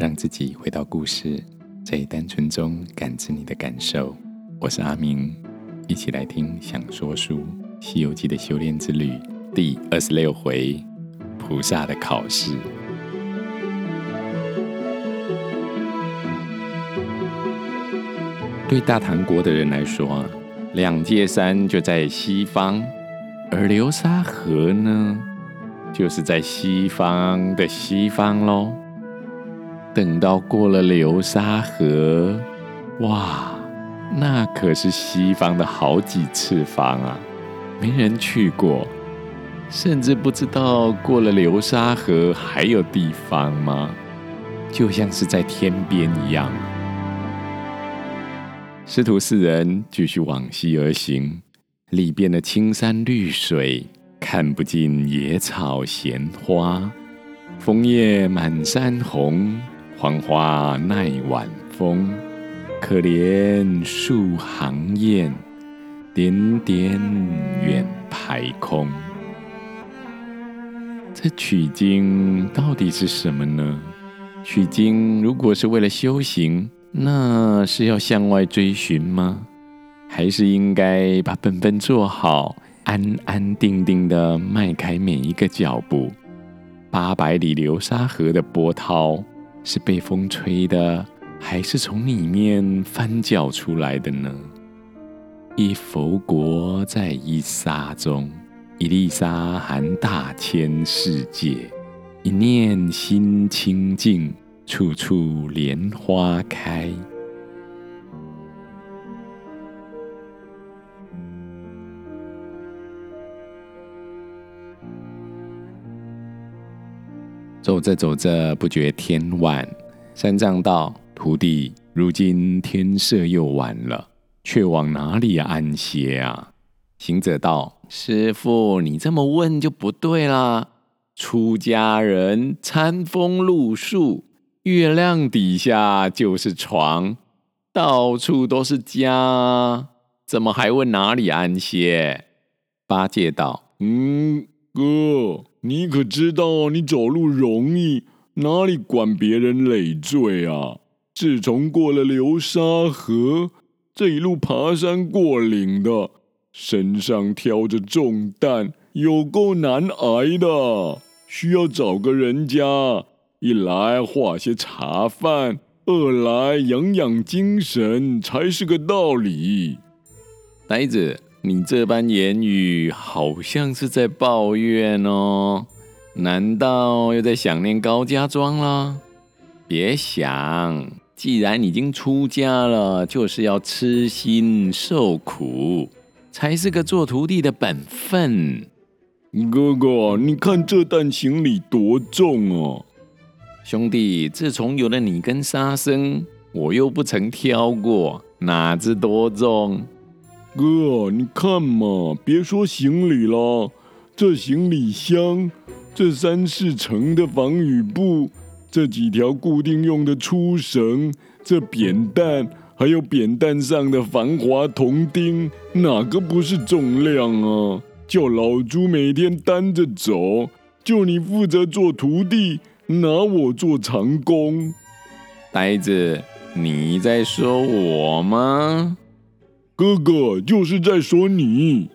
让自己回到故事，在单纯中感知你的感受。我是阿明，一起来听《想说书》《西游记》的修炼之旅第二十六回：菩萨的考试。对大唐国的人来说，两界山就在西方，而流沙河呢，就是在西方的西方喽。等到过了流沙河，哇，那可是西方的好几次方啊！没人去过，甚至不知道过了流沙河还有地方吗？就像是在天边一样。师徒四人继续往西而行，里边的青山绿水，看不尽野草闲花，枫叶满山红，黄花耐晚风。可怜树行雁，点点远排空。这取经到底是什么呢？取经如果是为了修行，那是要向外追寻吗？还是应该把本分做好，安安定定地迈开每一个脚步？八百里流沙河的波涛是被风吹的，还是从里面翻搅出来的呢？一佛国在一沙中，一粒沙含大千世界，一念心清净。处处莲花开。走着走着，不觉天晚。三藏道：“徒弟，如今天色又晚了，却往哪里安歇啊？”行者道：“师父，你这么问就不对啦。出家人餐风露宿。”月亮底下就是床，到处都是家，怎么还问哪里安歇？八戒道：“嗯，哥，你可知道你走路容易，哪里管别人累赘啊？自从过了流沙河，这一路爬山过岭的，身上挑着重担，有够难挨的，需要找个人家。”一来化些茶饭，二来养养精神，才是个道理。呆子，你这般言语，好像是在抱怨哦？难道又在想念高家庄了？别想，既然已经出家了，就是要吃心受苦，才是个做徒弟的本分。哥哥，你看这担行李多重哦！兄弟，自从有了你跟沙僧，我又不曾挑过，哪知多重？哥，你看嘛，别说行李了，这行李箱，这三四层的防雨布，这几条固定用的粗绳，这扁担，还有扁担上的防滑铜钉，哪个不是重量啊？叫老朱每天担着走，就你负责做徒弟。拿我做长工，呆子，你在说我吗？哥哥就是在说你，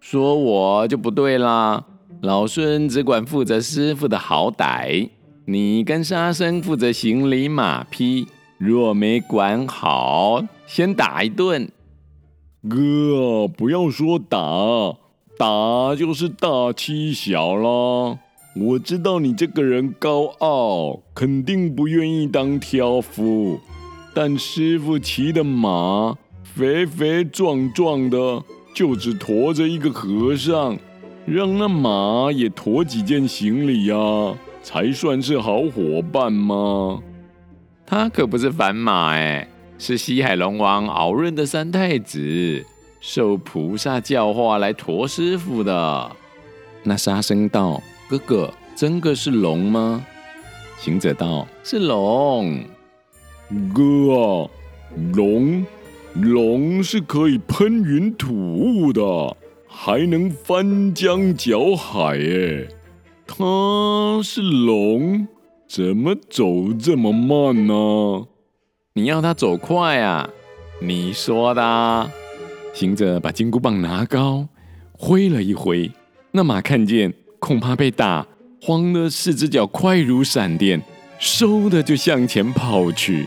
说我就不对啦。老孙只管负责师傅的好歹，你跟沙僧负责行李马匹，若没管好，先打一顿。哥，不要说打，打就是大欺小啦。我知道你这个人高傲，肯定不愿意当挑夫。但师傅骑的马肥肥壮壮的，就只驮着一个和尚，让那马也驮几件行李呀，才算是好伙伴吗？他可不是凡马哎，是西海龙王敖润的三太子，受菩萨教化来驮师傅的。那沙僧道。哥哥，真的是龙吗？行者道：“是龙。”哥啊，龙，龙是可以喷云吐雾的，还能翻江搅海。哎，他是龙，怎么走这么慢呢？你要他走快啊？你说的。行者把金箍棒拿高，挥了一挥，那马看见，恐怕被打，慌得四只脚快如闪电，嗖的就向前跑去。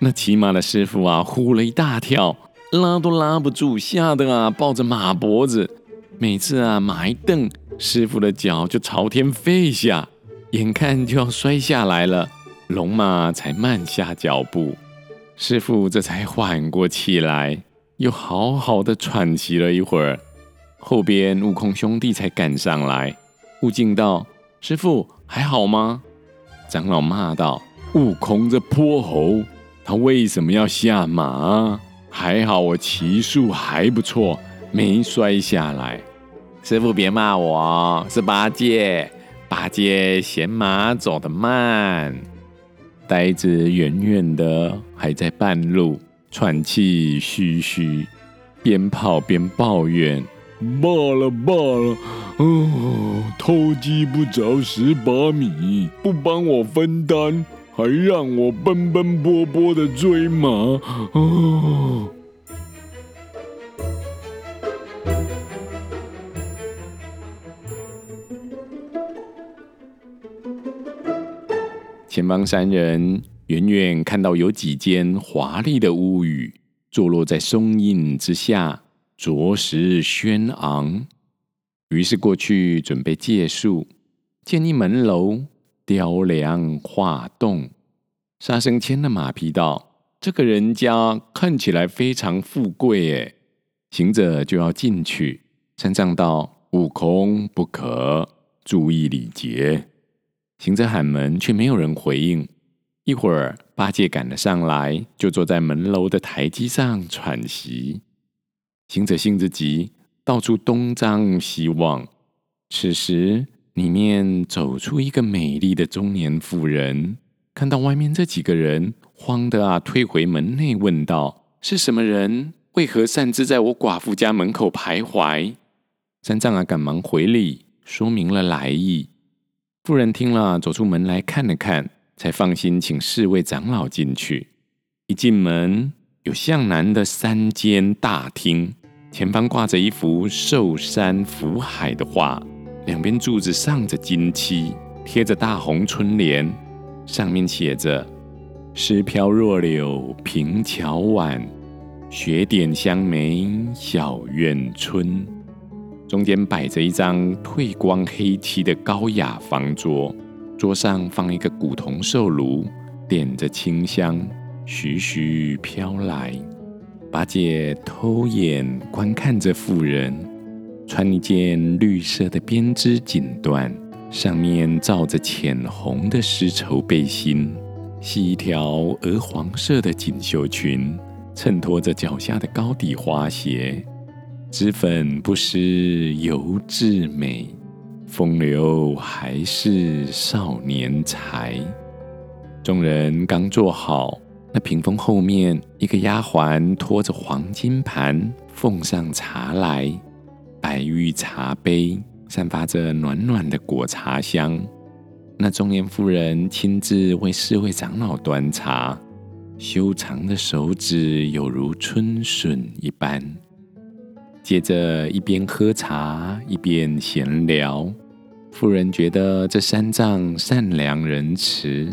那骑马的师傅啊，呼了一大跳，拉都拉不住，吓得啊，抱着马脖子。每次啊，马一蹬，师傅的脚就朝天飞下，眼看就要摔下来了，龙马才慢下脚步。师傅这才缓过气来，又好好的喘息了一会儿。后边悟空兄弟才赶上来。悟净道：“师傅还好吗？”长老骂道：“悟空这泼猴！”他为什么要下马？还好我骑术还不错，没摔下来。师傅别骂我，是八戒，八戒嫌马走得慢。呆子远远的还在半路喘气吁吁，边跑边抱怨：“罢了罢了，哦，偷鸡不着蚀把米，不帮我分担。”还让我奔奔波波的追马哦！前方三人远远看到有几间华丽的屋宇坐落在松荫之下，着实轩昂。于是过去准备借宿，见一门楼。雕梁画栋，沙僧牵了马匹道：“这个人家看起来非常富贵。”哎，行者就要进去。三藏道：“悟空不可，注意礼节。”行者喊门，却没有人回应。一会儿，八戒赶了上来，就坐在门楼的台基上喘息。行者性子急，到处东张西望。此时，里面走出一个美丽的中年妇人，看到外面这几个人，慌得啊，退回门内问道：“是什么人？为何擅自在我寡妇家门口徘徊？”三藏啊，赶忙回礼，说明了来意。妇人听了，走出门来看了看，才放心，请四位长老进去。一进门，有向南的三间大厅，前方挂着一幅寿山福海的画。两边柱子上着金漆，贴着大红春联，上面写着“诗飘若柳平桥晚，雪点香梅小院春”。中间摆着一张褪光黑漆的高雅方桌，桌上放一个古铜寿炉，点着清香，徐徐飘来。八戒偷眼观看着妇人。穿一件绿色的编织锦缎，上面罩着浅红的丝绸背心，系一条鹅黄色的锦绣裙，衬托着脚下的高底花鞋。脂粉不施犹自美，风流还是少年才。众人刚坐好，那屏风后面，一个丫鬟拖着黄金盘，奉上茶来。白玉茶杯散发着暖暖的果茶香，那中年妇人亲自为四位长老端茶，修长的手指有如春笋一般。接着一边喝茶一边闲聊，妇人觉得这三藏善良仁慈，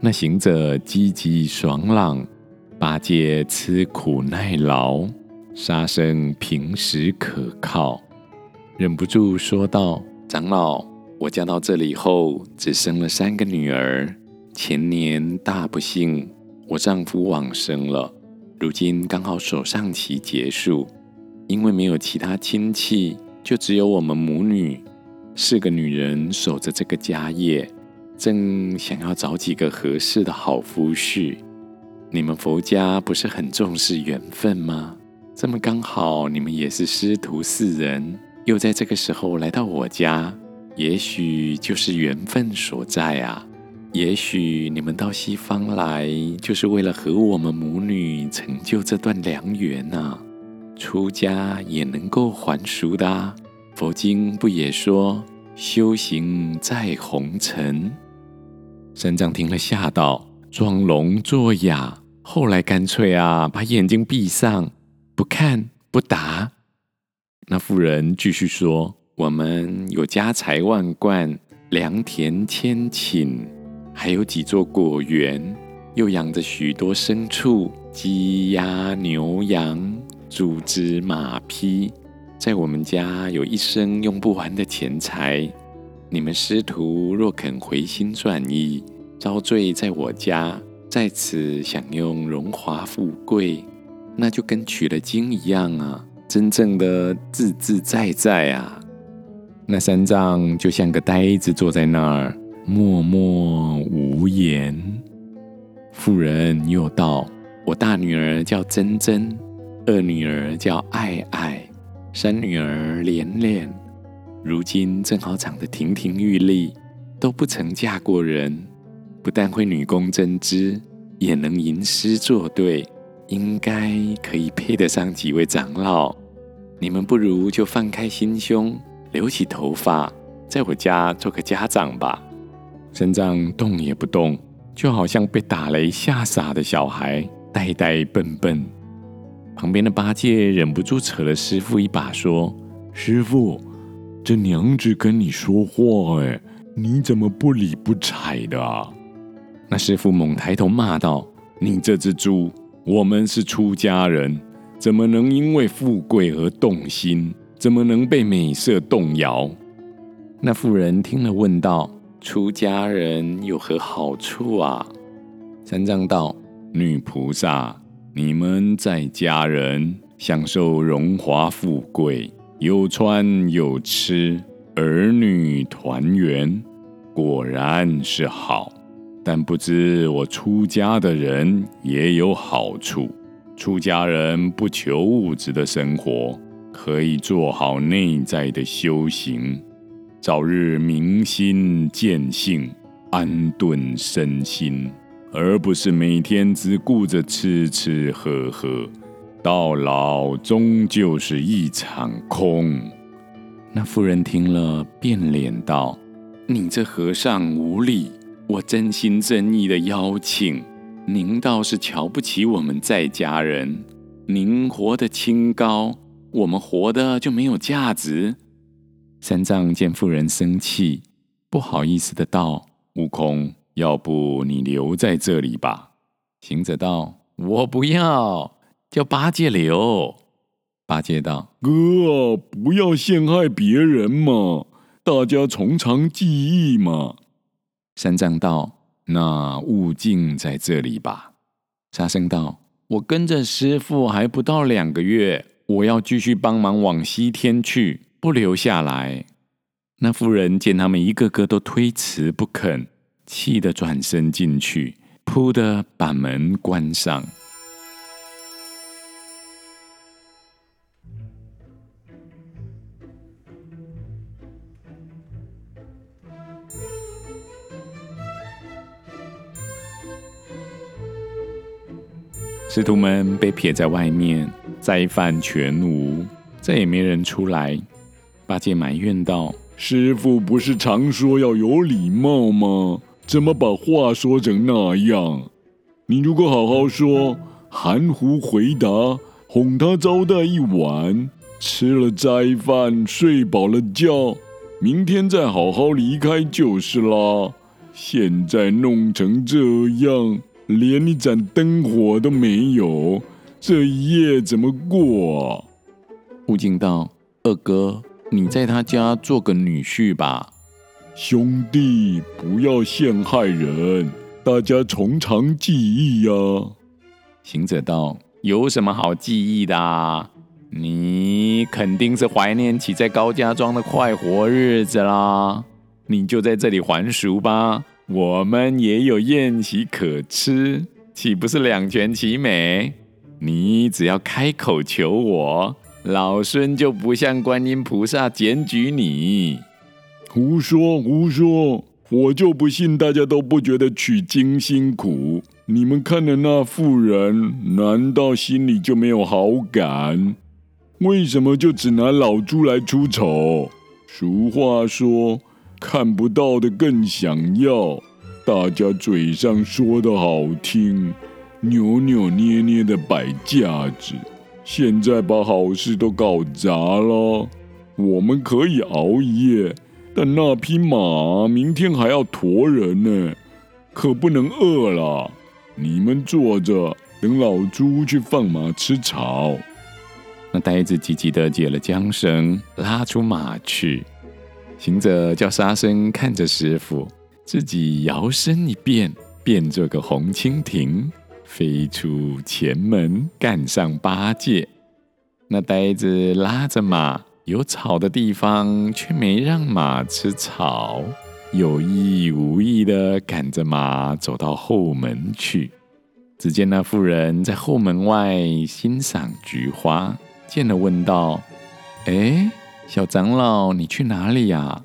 那行者积极爽朗，八戒吃苦耐劳，沙僧平实可靠。忍不住说道：“长老，我嫁到这里后，只生了三个女儿。前年大不幸，我丈夫往生了。如今刚好守丧期结束，因为没有其他亲戚，就只有我们母女四个女人守着这个家业。正想要找几个合适的好夫婿。你们佛家不是很重视缘分吗？这么刚好，你们也是师徒四人。”又在这个时候来到我家，也许就是缘分所在啊！也许你们到西方来，就是为了和我们母女成就这段良缘啊！出家也能够还俗的啊，佛经不也说修行在红尘？三藏听了，吓到，装聋作哑。后来干脆啊，把眼睛闭上，不看不答。那妇人继续说：“我们有家财万贯，良田千顷，还有几座果园，又养着许多牲畜，鸡鸭牛羊，猪只马匹，在我们家有一生用不完的钱财。你们师徒若肯回心转意，遭罪在我家。”在此享用荣华富贵，那就跟取了经一样啊！真正的自自在在啊！那三藏就像个呆子坐在那儿，默默无言。妇人又道：“我大女儿叫珍珍，二女儿叫爱爱，三女儿莲莲，如今正好长得亭亭玉立，都不曾嫁过人。”不但会女工针织，也能吟诗作对，应该可以配得上几位长老。你们不如就放开心胸，留起头发，在我家做个家长吧。三藏动也不动，就好像被打雷吓傻的小孩，呆呆笨笨。旁边的八戒忍不住扯了师父一把，说：“师父，这娘子跟你说话，哎，你怎么不理不睬的啊？”那师父猛抬头骂道：“你这只猪！我们是出家人，怎么能因为富贵而动心？怎么能被美色动摇？”那妇人听了问道：“出家人有何好处啊？”三藏道：“女菩萨，你们在家人享受荣华富贵，有穿有吃，儿女团圆，果然是好。”但不知我出家的人也有好处。出家人不求物质的生活，可以做好内在的修行，早日明心见性，安顿身心，而不是每天只顾着吃吃喝喝，到老终究是一场空。那妇人听了，变脸道：“你这和尚无礼。”我真心真意的邀请，您倒是瞧不起我们在家人。您活得清高，我们活得就没有价值。三藏见妇人生气，不好意思的道：“悟空，要不你留在这里吧。”行者道：“我不要，叫八戒留。”八戒道：“哥，不要陷害别人嘛，大家从长计议嘛。”三藏道：“那悟净在这里吧。”沙僧道：“我跟着师傅还不到两个月，我要继续帮忙往西天去，不留下来。”那妇人见他们一个个都推辞不肯，气得转身进去，扑的把门关上。师徒们被撇在外面，斋饭全无，再也没人出来。八戒埋怨道：“师父不是常说要有礼貌吗？怎么把话说成那样？你如果好好说，含糊回答，哄他招待一晚，吃了斋饭，睡饱了觉，明天再好好离开就是啦。现在弄成这样。”连一盏灯火都没有，这一夜怎么过啊？悟净道：“二哥，你在他家做个女婿吧。”兄弟，不要陷害人，大家从长计议呀。行者道：“有什么好记忆的啊？你肯定是怀念起在高家庄的快活日子啦。你就在这里还俗吧。”我们也有宴席可吃，岂不是两全其美？你只要开口求我，老孙就不向观音菩萨检举你。胡说胡说！我就不信大家都不觉得取经辛苦。你们看的那妇人，难道心里就没有好感？为什么就只拿老猪来出丑？俗话说。看不到的更想要，大家嘴上说的好听，扭扭捏捏的摆架子，现在把好事都搞砸了。我们可以熬夜，但那匹马明天还要驮人呢，可不能饿了。你们坐着，等老猪去放马吃草。那呆子急急的解了缰绳，拉出马去。行者叫沙僧看着师傅，自己摇身一变，变做个红蜻蜓，飞出前门，赶上八戒。那呆子拉着马，有草的地方却没让马吃草，有意无意地赶着马走到后门去。只见那妇人在后门外欣赏菊花，见了问道：“哎，小长老，你去哪里呀？”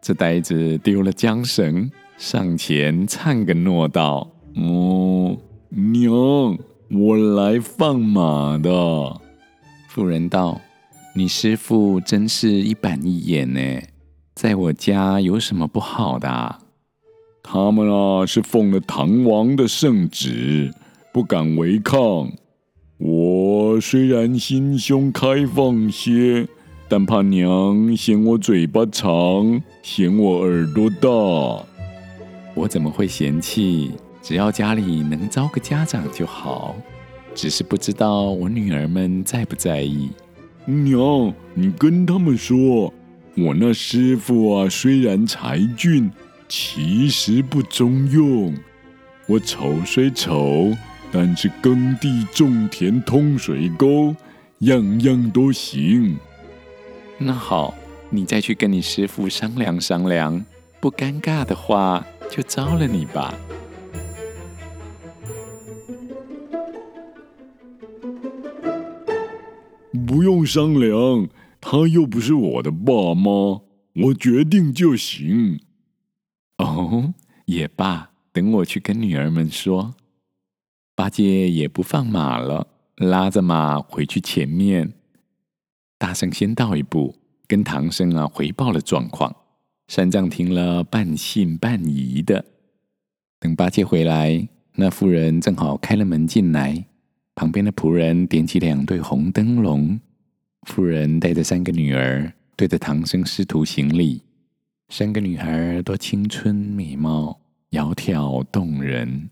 这呆子丢了缰绳，上前忏个诺道：“哦，娘，我来放马的。”妇人道：“你师父真是一板一眼呢，在我家有什么不好的啊？”他们啊，是奉了唐王的圣旨，不敢违抗。我虽然心胸开放些，但怕娘嫌我嘴巴长，嫌我耳朵大。我怎么会嫌弃？只要家里能招个家长就好。只是不知道我女儿们在不在意。娘，你跟他们说，我那师傅啊，虽然才俊。其实不中用，我丑虽丑，但是耕地种田通水沟，样样都行。那好，你再去跟你师傅商量商量，不尴尬的话，就招了你吧。不用商量，他又不是我的爸妈，我决定就行。哦，也罢，等我去跟女儿们说。八戒也不放马了，拉着马回去前面。大圣先到一步，跟唐僧啊回报了状况。三藏听了，半信半疑的。等八戒回来，那妇人正好开了门进来，旁边的仆人点起两对红灯笼。妇人带着三个女儿，对着唐僧师徒行礼。三个女孩多青春美貌，窈窕动人。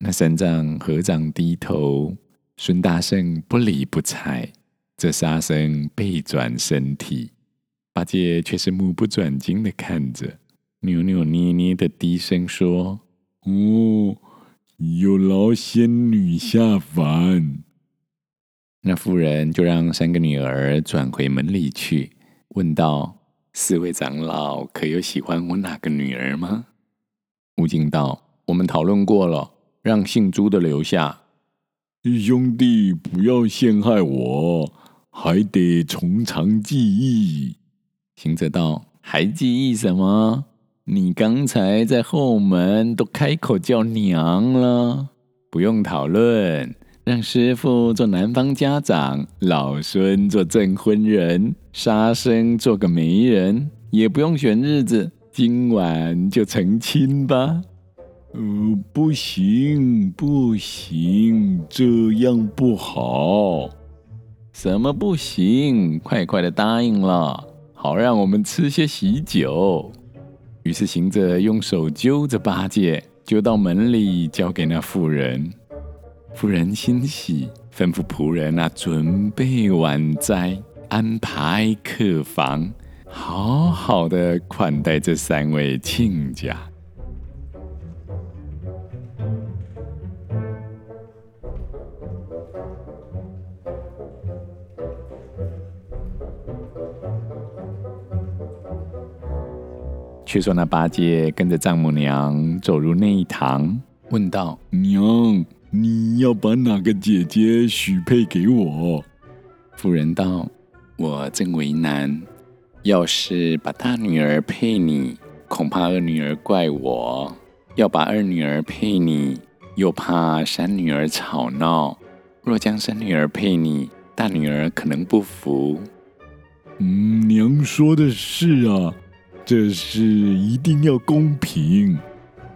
那三藏合掌低头，孙大圣不理不睬。这沙僧背转身体，八戒却是目不转睛的看着，扭扭捏捏的低声说：“哦，有劳仙女下凡。”那妇人就让三个女儿转回门里去，问道。四位长老可有喜欢我哪个女儿吗？悟净道：“我们讨论过了，让姓朱的留下。兄弟不要陷害我，还得从长计议。”行者道：“还计议什么？你刚才在后门都开口叫娘了，不用讨论。”让师傅做男方家长，老孙做证婚人，沙僧做个媒人，也不用选日子，今晚就成亲吧。呃，不行，不行，这样不好。什么不行？快快的答应了，好让我们吃些喜酒。于是行者用手揪着八戒，就到门里交给那妇人。妇人欣喜，吩咐仆人啊，准备晚斋，安排客房，好好的款待这三位亲家。却说那八戒跟着丈母娘走入内堂，问道：“娘。”你要把哪个姐姐许配给我？妇人道：“我正为难，要是把大女儿配你，恐怕二女儿怪我；要把二女儿配你，又怕三女儿吵闹。若将三女儿配你，大女儿可能不服。”嗯，娘说的是啊，这事一定要公平。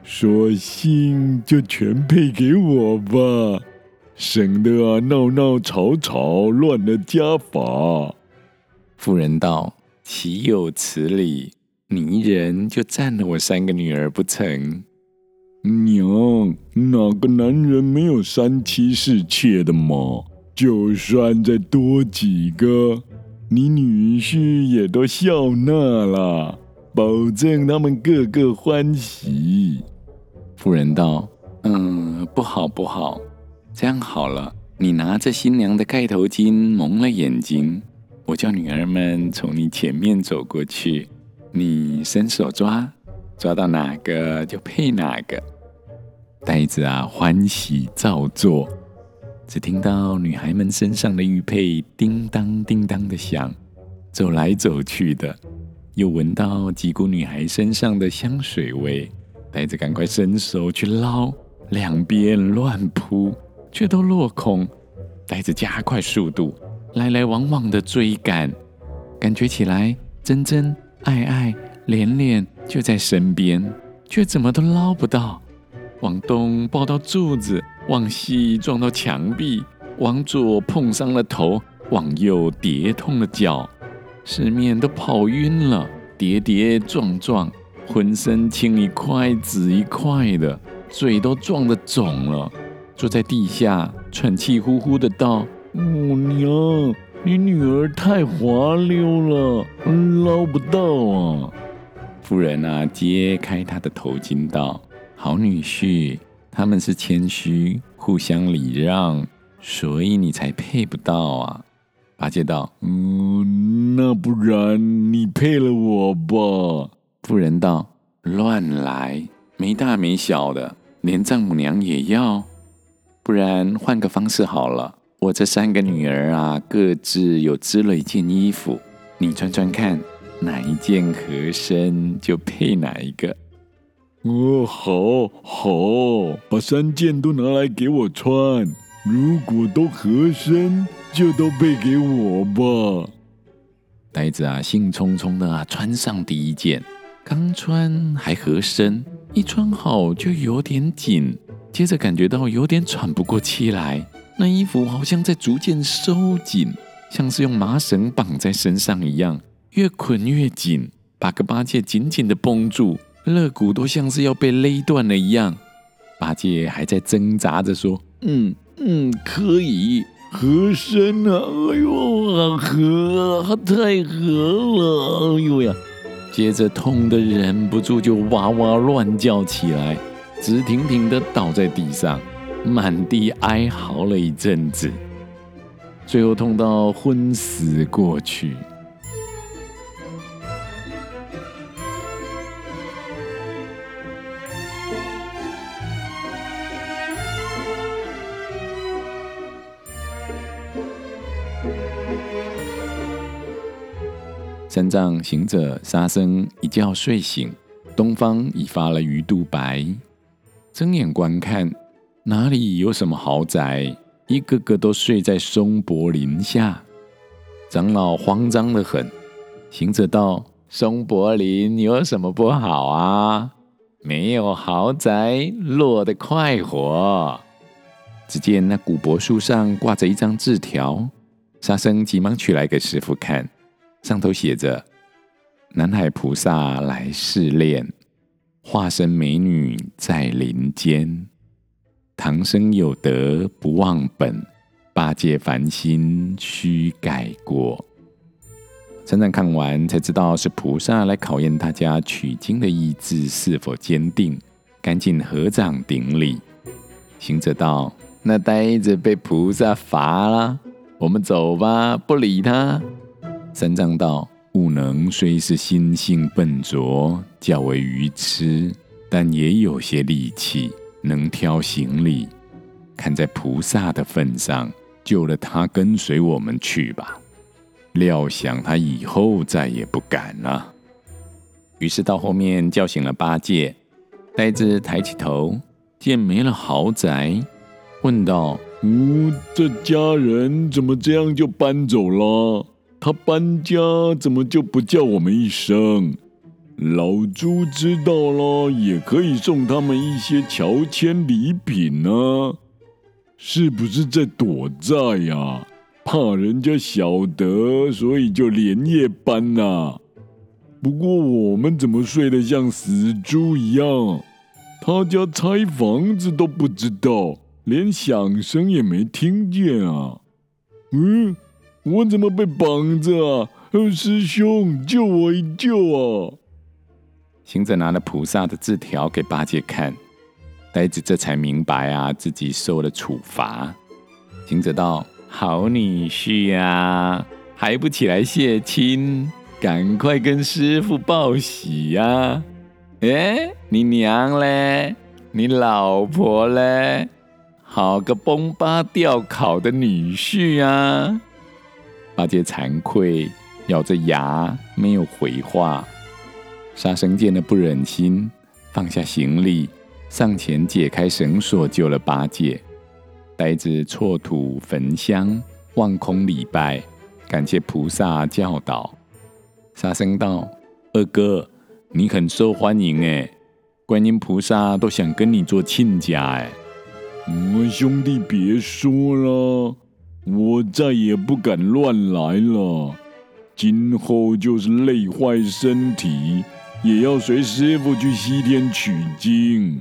索性就全配给我吧，省得啊闹闹吵吵乱了家法。妇人道：“岂有此理！你一人就占了我三个女儿不成？娘，哪个男人没有三妻四妾的嘛？就算再多几个，你女婿也都笑纳了。”保证他们个个欢喜。妇人道：“嗯，不好不好，这样好了，你拿着新娘的盖头巾蒙了眼睛，我叫女儿们从你前面走过去，你伸手抓，抓到哪个就配哪个。”呆子啊，欢喜照做。只听到女孩们身上的玉佩叮当叮当的响，走来走去的。又闻到几股女孩身上的香水味，呆子赶快伸手去捞，两边乱扑，却都落空。呆子加快速度，来来往往的追赶，感觉起来真真爱爱恋恋就在身边，却怎么都捞不到。往东抱到柱子，往西撞到墙壁，往左碰伤了头，往右跌痛了脚。四面都跑晕了，跌跌撞撞，浑身青一块紫一块的，嘴都撞得肿了，坐在地下喘气呼呼的道：“母娘，你女儿太滑溜了，捞不到啊！”夫人啊，揭开她的头巾道：“好女婿，他们是谦虚，互相礼让，所以你才配不到啊。”八戒道：“嗯，那不然你配了我吧？”妇人道：“乱来，没大没小的，连丈母娘也要？不然换个方式好了，我这三个女儿啊，各自有织了一件衣服，你穿穿看，哪一件合身就配哪一个。”哦，好，好，把三件都拿来给我穿，如果都合身。就都背给我吧。呆子啊，兴冲冲的啊，穿上第一件，刚穿还合身，一穿好就有点紧，接着感觉到有点喘不过气来，那衣服好像在逐渐收紧，像是用麻绳绑在身上一样，越捆越紧，把个八戒紧紧的绷住，肋骨都像是要被勒断了一样。八戒还在挣扎着说：“嗯嗯，可以。”合身啊！哎呦，合，太和了！哎呦呀！接着痛的忍不住就哇哇乱叫起来，直挺挺的倒在地上，满地哀嚎了一阵子，最后痛到昏死过去。三藏行者沙僧一觉睡醒，东方已发了鱼肚白。睁眼观看，哪里有什么豪宅？一个个都睡在松柏林下。长老慌张的很。行者道：“松柏林有什么不好啊？没有豪宅，落得快活。”只见那古柏树上挂着一张字条，沙僧急忙取来给师傅看。上头写着：“南海菩萨来试炼，化身美女在林间。唐僧有德不忘本，八戒凡心须改过。”三藏看完才知道是菩萨来考验大家取经的意志是否坚定，赶紧合掌顶礼。行者道：“那呆子被菩萨罚了，我们走吧，不理他。”三藏道：“悟能虽是心性笨拙，较为愚痴，但也有些力气，能挑行李。看在菩萨的份上，救了他，跟随我们去吧。料想他以后再也不敢了。”于是到后面叫醒了八戒。呆子抬起头，见没了豪宅，问道：“嗯，这家人怎么这样就搬走了？”他搬家怎么就不叫我们一声？老猪知道了，也可以送他们一些乔迁礼品呢。是不是在躲债呀？怕人家晓得，所以就连夜搬呐。不过我们怎么睡得像死猪一样？他家拆房子都不知道，连响声也没听见啊！嗯，我怎么被绑着啊？师兄，救我一救啊！行者拿了菩萨的字条给八戒看，呆子这才明白啊，自己受了处罚。行者道：“好女婿呀，还不起来谢亲？赶快跟师傅报喜呀！”哎，你娘嘞？你老婆嘞？好个崩巴吊考的女婿啊！八戒惭愧，咬着牙没有回话。沙僧见了不忍心，放下行李，上前解开绳索，救了八戒。呆子错土焚香，望空礼拜，感谢菩萨教导。沙僧道：“二哥。”你很受欢迎哎，观音菩萨都想跟你做亲家哎。嗯，兄弟别说了，我再也不敢乱来了。今后就是累坏身体，也要随师傅去西天取经。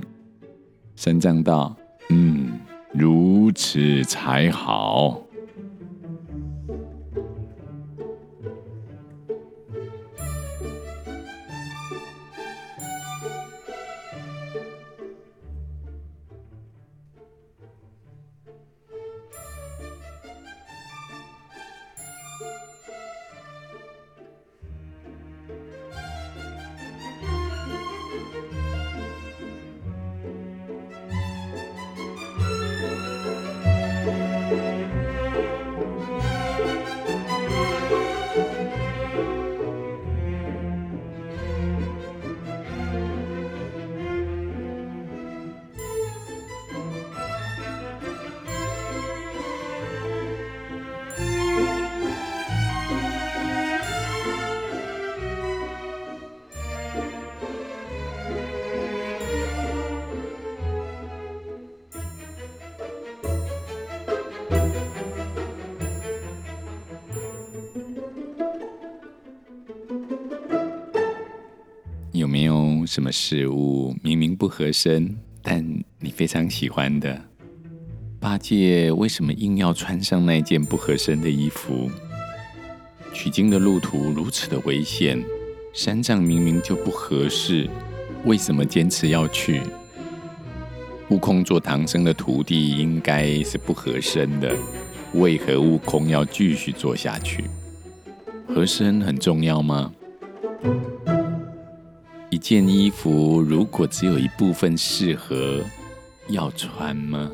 三藏道：“嗯，如此才好。”没有什么事物明明不合身，但你非常喜欢的？八戒为什么硬要穿上那件不合身的衣服？取经的路途如此的危险，三藏明明就不合适，为什么坚持要去？悟空做唐僧的徒弟应该是不合身的，为何悟空要继续做下去？合身很重要吗？一件衣服如果只有一部分适合，要穿吗？